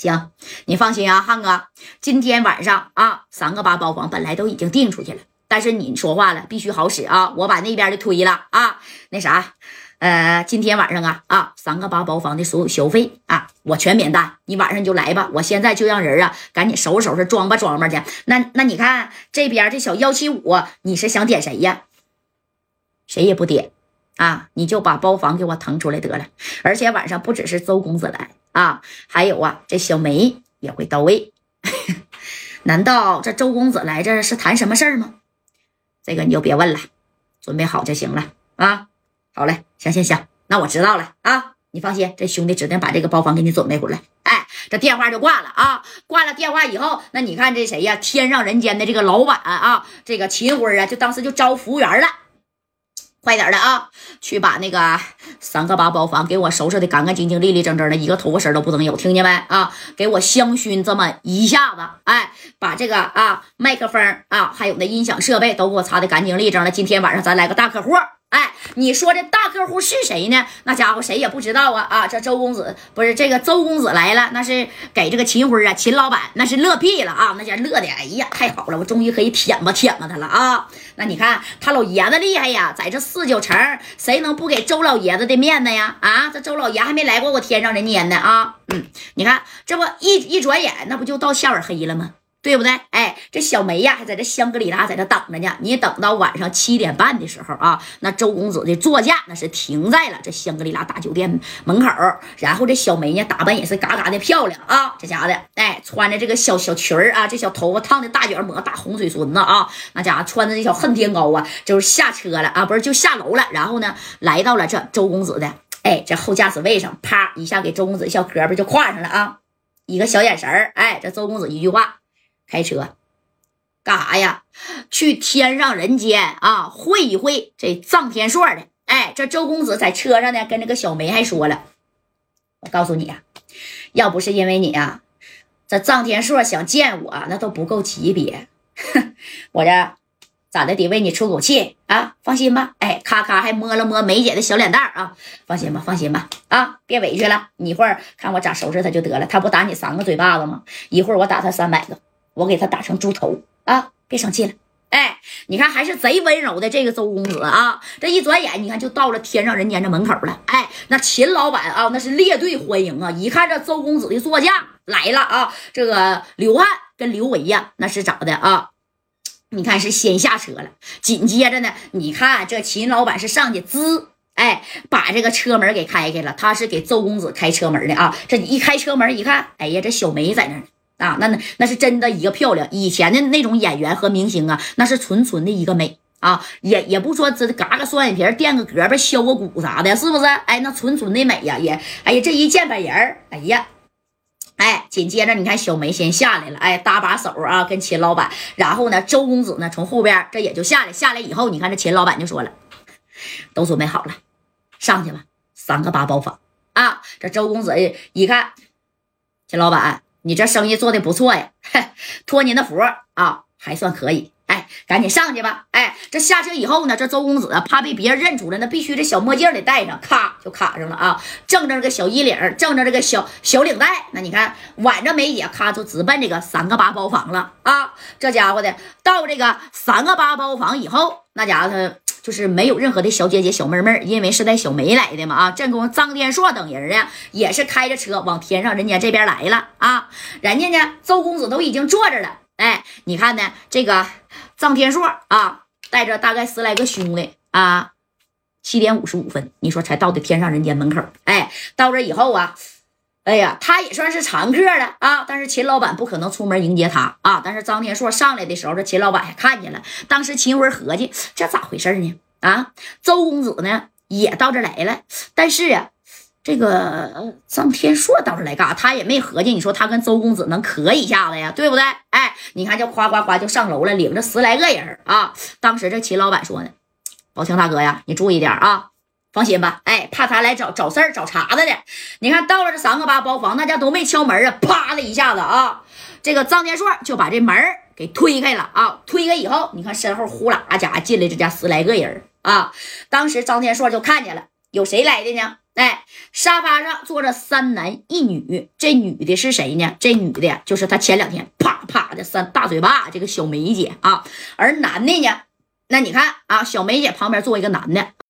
行，你放心啊，汉哥，今天晚上啊，三个八包房本来都已经定出去了，但是你说话了，必须好使啊，我把那边的推了啊，那啥，呃，今天晚上啊啊，三个八包房的所有消费啊，我全免单，你晚上就来吧，我现在就让人啊，赶紧收拾收拾，装吧装吧去。那那你看这边这小幺七五，你是想点谁呀？谁也不点啊，你就把包房给我腾出来得了。而且晚上不只是周公子来。啊，还有啊，这小梅也会到位。难道这周公子来这是谈什么事儿吗？这个你就别问了，准备好就行了啊。好嘞，行行行，那我知道了啊。你放心，这兄弟指定把这个包房给你准备回来。哎，这电话就挂了啊。挂了电话以后，那你看这谁呀？天上人间的这个老板啊，这个秦辉啊，就当时就招服务员了。快点的啊，去把那个三个八包房给我收拾的干干净净、利利整整的，一个头发丝都不能有，听见没啊？给我香薰这么一下子，哎，把这个啊麦克风啊，还有那音响设备都给我擦的干净利整了。今天晚上咱来个大客户。哎，你说这大客户是谁呢？那家伙谁也不知道啊！啊，这周公子不是这个周公子来了，那是给这个秦辉啊，秦老板那是乐屁了啊！那家乐的，哎呀，太好了，我终于可以舔吧舔吧他了啊！那你看他老爷子厉害呀，在这四九城，谁能不给周老爷子的面子呀？啊，这周老爷还没来过我天上人间呢啊！嗯，你看这不一一转眼，那不就到夏尔黑了吗？对不对？哎，这小梅呀，还在这香格里拉在这等着呢。你等到晚上七点半的时候啊，那周公子的座驾那是停在了这香格里拉大酒店门口。然后这小梅呢，打扮也是嘎嘎的漂亮啊。这家伙的，哎，穿着这个小小裙儿啊，这小头发烫的大卷抹大红嘴唇子啊，那家伙穿着这小恨天高啊，就是下车了啊，不是就下楼了。然后呢，来到了这周公子的，哎，这后驾驶位上，啪一下给周公子小胳膊就挎上了啊，一个小眼神儿，哎，这周公子一句话。开车干啥呀？去天上人间啊，会一会这臧天朔的。哎，这周公子在车上呢，跟那个小梅还说了：“我告诉你啊，要不是因为你啊，这臧天朔想见我，那都不够级别。我这咋的得为你出口气啊？放心吧。哎，咔咔还摸了摸梅姐的小脸蛋啊。放心吧，放心吧。啊，别委屈了。你一会儿看我咋收拾他就得了。他不打你三个嘴巴子吗？一会儿我打他三百个。”我给他打成猪头啊！别生气了，哎，你看还是贼温柔的这个周公子啊！这一转眼，你看就到了天上人间这门口了。哎，那秦老板啊，那是列队欢迎啊！一看这周公子的座驾来了啊，这个刘汉跟刘维呀，那是咋的啊？你看是先下车了，紧接着呢，你看这秦老板是上去滋，哎，把这个车门给开开了，他是给周公子开车门的啊！这一开车门一看，哎呀，这小梅在那呢。啊，那那那是真的一个漂亮。以前的那种演员和明星啊，那是纯纯的一个美啊，也也不说这嘎个双眼皮，垫个胳膊，削个骨啥的，是不是？哎，那纯纯的美呀，也哎呀，这一见本人儿，哎呀，哎，紧接着你看小梅先下来了，哎，搭把手啊，跟秦老板，然后呢，周公子呢从后边这也就下来，下来以后，你看这秦老板就说了，都准备好了，上去吧，三个八包房啊。这周公子一看，秦老板。你这生意做的不错呀，托您的福啊，还算可以。赶紧上去吧。哎，这下车以后呢，这周公子怕被别人认出来，那必须这小墨镜得戴上，咔就卡上了啊。正着这个小衣领，正着这个小小领带，那你看挽着梅姐，咔就直奔这个三个八包房了啊。这家伙的到这个三个八包房以后，那家伙他。就是没有任何的小姐姐、小妹妹，因为是带小梅来的嘛啊！正宫张天硕等人呢，也是开着车往天上人家这边来了啊！人家呢，周公子都已经坐着了，哎，你看呢，这个张天硕啊，带着大概十来个兄弟啊，七点五十五分，你说才到的天上人间门口，哎，到这以后啊。哎呀，他也算是常客了啊！但是秦老板不可能出门迎接他啊！但是张天硕上来的时候，这秦老板还看见了。当时秦辉合计，这咋回事呢？啊，周公子呢也到这来了，但是啊，这个张天硕倒是来干啥？他也没合计，你说他跟周公子能磕一下子呀？对不对？哎，你看，就夸夸夸就上楼了，领着十来个人啊！当时这秦老板说呢：“宝强大哥呀，你注意点啊！”放心吧，哎，怕他来找找事儿、找茬子的。你看到了这三个八包房，那家都没敲门啊，啪的一下子啊，这个张天硕就把这门给推开了啊。推开以后，你看身后呼啦家进来这家十来个人啊。当时张天硕就看见了，有谁来的呢？哎，沙发上坐着三男一女，这女的是谁呢？这女的就是她前两天啪啪的三大嘴巴，这个小梅姐啊。而男的呢，那你看啊，小梅姐旁边坐一个男的。